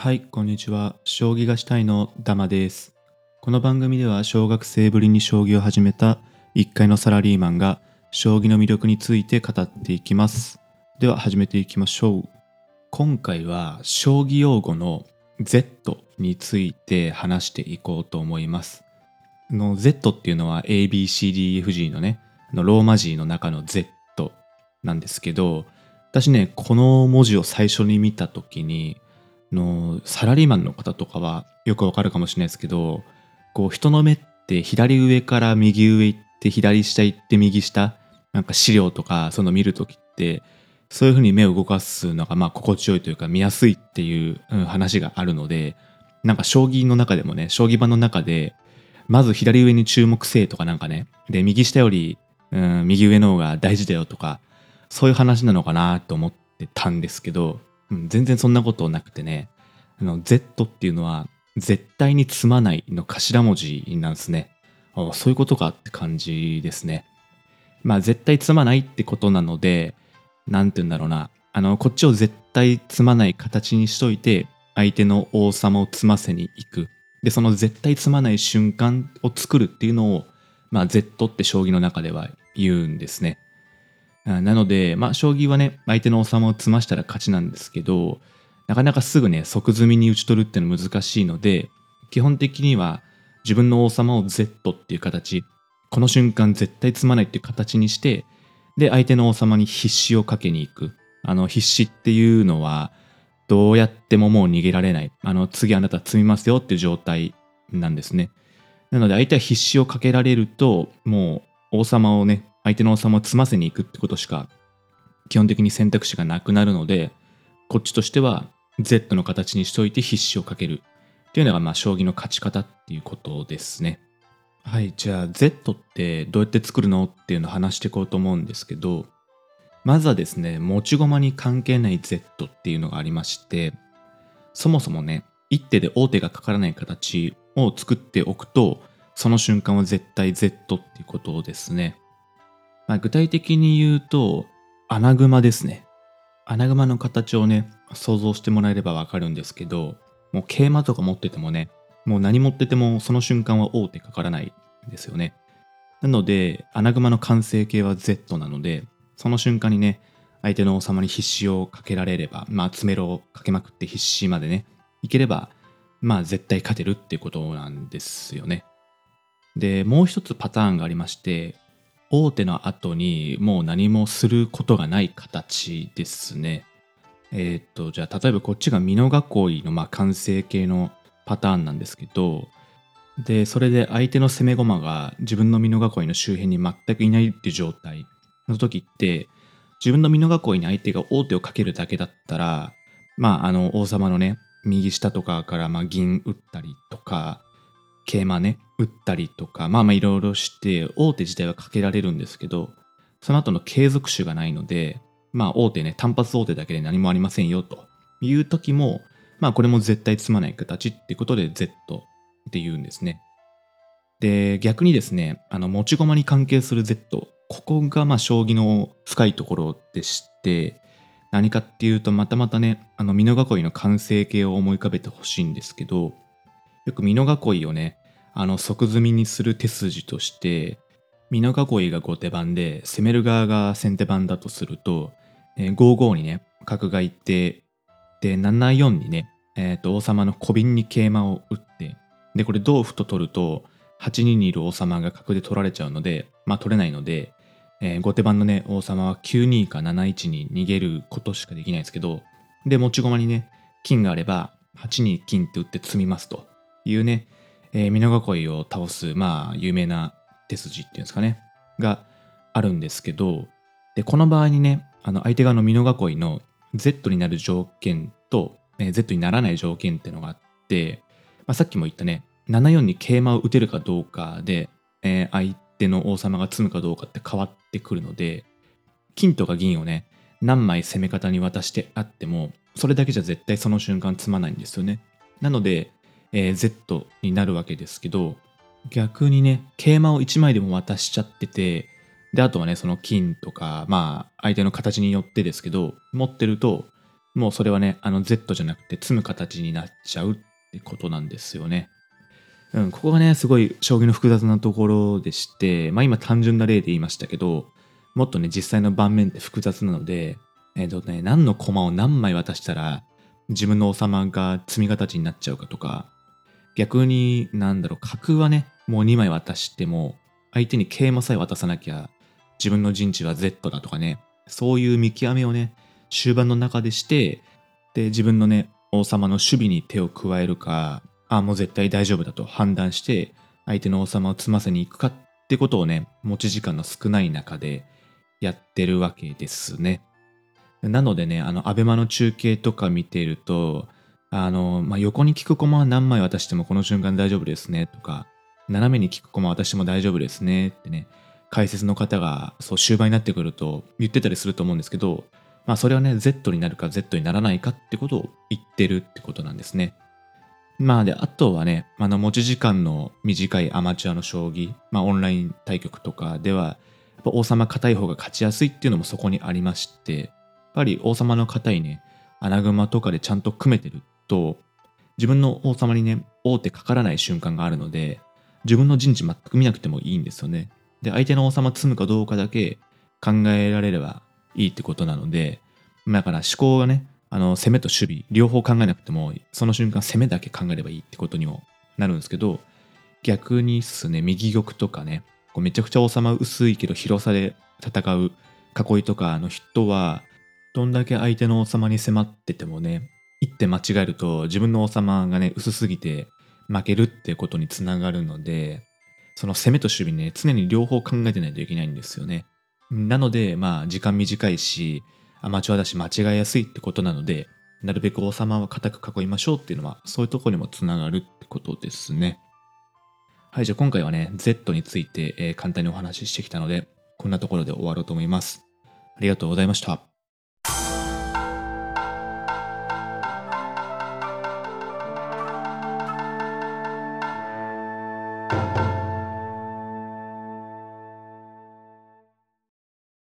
はい、こんにちは。将棋がしたいのダマです。この番組では小学生ぶりに将棋を始めた1階のサラリーマンが将棋の魅力について語っていきます。では始めていきましょう。今回は将棋用語の Z について話していこうと思います。の Z っていうのは ABCDFG のね、のローマ字の中の Z なんですけど、私ね、この文字を最初に見た時に、のサラリーマンの方とかはよくわかるかもしれないですけどこう人の目って左上から右上行って左下行って右下なんか資料とかその見るときってそういう風に目を動かすのがまあ心地よいというか見やすいっていう話があるのでなんか将棋の中でもね将棋盤の中でまず左上に注目せえとかなんかねで右下より、うん、右上の方が大事だよとかそういう話なのかなと思ってたんですけどうん、全然そんなことなくてね、あの、Z っていうのは、絶対に積まないの頭文字なんですね。そういうことかって感じですね。まあ、絶対積まないってことなので、なんて言うんだろうな。あの、こっちを絶対積まない形にしといて、相手の王様を積ませに行く。で、その絶対積まない瞬間を作るっていうのを、まあ、Z って将棋の中では言うんですね。なので、まあ、将棋はね、相手の王様を詰ましたら勝ちなんですけど、なかなかすぐね、即詰みに打ち取るっていうのは難しいので、基本的には自分の王様を Z っていう形、この瞬間絶対詰まないっていう形にして、で、相手の王様に必死をかけに行く。あの、必死っていうのは、どうやってももう逃げられない。あの、次あなた詰みますよっていう状態なんですね。なので、相手は必死をかけられると、もう王様をね、相手の王様を詰ませに行くってことしか基本的に選択肢がなくなるのでこっちとしては Z の形にしといて必死をかける。っていうのがまあ将棋の勝ち方っていうことですね。はいじゃあ Z ってどうやって作るのっていうのを話していこうと思うんですけどまずはですね持ち駒に関係ない Z っていうのがありましてそもそもね一手で王手がかからない形を作っておくとその瞬間は絶対 Z っていうことですね。まあ、具体的に言うと、アナグマですね。アナグマの形をね、想像してもらえればわかるんですけど、もう桂馬とか持っててもね、もう何持っててもその瞬間は王手かからないんですよね。なので、アナグマの完成形は Z なので、その瞬間にね、相手の王様に必死をかけられれば、まあ、詰めろをかけまくって必死までね、いければ、まあ、絶対勝てるっていうことなんですよね。で、もう一つパターンがありまして、大手の後にもう何もすることがない形ですね。えーっと、じゃあ例えばこっちが美濃囲いのまあ完成形のパターンなんですけど、で、それで相手の攻め駒が自分の美濃囲いの周辺に全くいないっていう状態の時って、自分の美濃囲いに相手が王手をかけるだけだったら、まああの王様のね、右下とかからまあ銀打ったりとか、桂馬ね、打ったりとか、まあまあいろいろして、王手自体はかけられるんですけど、その後の継続手がないので、まあ王手ね、単発王手だけで何もありませんよという時も、まあこれも絶対詰まない形ってことで Z って言うんですね。で、逆にですね、あの持ち駒に関係する Z、ここがまあ将棋の深いところでして、何かっていうとまたまたね、あの美濃囲いの完成形を思い浮かべてほしいんですけど、よく美濃囲いをね、あの即詰みにする手筋として美濃囲いが後手番で攻める側が先手番だとすると、えー、5五にね角がいってで7四にね、えー、と王様の小瓶に桂馬を打ってでこれ同歩と取ると8二にいる王様が角で取られちゃうのでまあ取れないので、えー後手番のね王様は9二か7一に逃げることしかできないですけどで持ち駒にね金があれば8二金って打って詰みますと。いうねえー、美濃囲いを倒す、まあ、有名な手筋っていうんですかね、があるんですけど、で、この場合にね、あの相手側の美濃囲いの Z になる条件と、えー Z にならない条件っていうのがあって、まあ、さっきも言ったね、7四に桂馬を打てるかどうかで、えー相手の王様が詰むかどうかって変わってくるので、金とか銀をね、何枚攻め方に渡してあっても、それだけじゃ絶対その瞬間詰まないんですよね。なので、えー Z になるわけですけど逆にね桂馬を1枚でも渡しちゃっててであとはねその金とかまあ相手の形によってですけど持ってるともうそれはね、あの Z じゃなくて積む形になっちゃうってことなんですよね。うん、ここがね、すごい将棋の複雑なところでして、まあ今単純な例で言いましたけど、もっとね、実際の盤面って複雑なので、えっ、ー、とね、何の駒を何枚渡したら、自分の王様が積み形になっちゃうかとか、逆に、なんだろう、角はね、もう2枚渡しても、相手に桂馬さえ渡さなきゃ、自分の陣地は Z だとかね、そういう見極めをね、終盤の中でして、で、自分のね、王様の守備に手を加えるか、あ、もう絶対大丈夫だと判断して、相手の王様を詰ませに行くかってことをね、持ち時間の少ない中でやってるわけですね。なのでね、あの、アベマの中継とか見てると、あの、まあ、横に効く駒は何枚渡してもこの瞬間大丈夫ですねとか、斜めに効く駒渡しても大丈夫ですねってね、解説の方がそう終盤になってくると言ってたりすると思うんですけど、まあそれはね、Z になるか Z にならないかってことを言ってるってことなんですね。まあで、あとはね、あの持ち時間の短いアマチュアの将棋、まあオンライン対局とかでは、王様硬い方が勝ちやすいっていうのもそこにありまして、やっぱり王様の硬いね、穴熊とかでちゃんと組めてると、自分の王様にね、王手かからない瞬間があるので、自分の陣地全く見なくてもいいんですよね。で、相手の王様積むかどうかだけ考えられればいいってことなので、だから思考がね、あの、攻めと守備、両方考えなくても、その瞬間攻めだけ考えればいいってことにもなるんですけど、逆にっすね、右玉とかね、こうめちゃくちゃ王様薄いけど広さで戦う囲いとかの人は、どんだけ相手の王様に迫っててもね、一手間違えると自分の王様がね、薄すぎて負けるってことにつながるので、その攻めと守備ね、常に両方考えてないといけないんですよね。なので、まあ、時間短いし、アマチュアだし間違いやすいってことなので、なるべく王様は固く囲いましょうっていうのは、そういうとこにもつながるってことですね。はい、じゃあ今回はね、Z について、えー、簡単にお話ししてきたので、こんなところで終わろうと思います。ありがとうございました。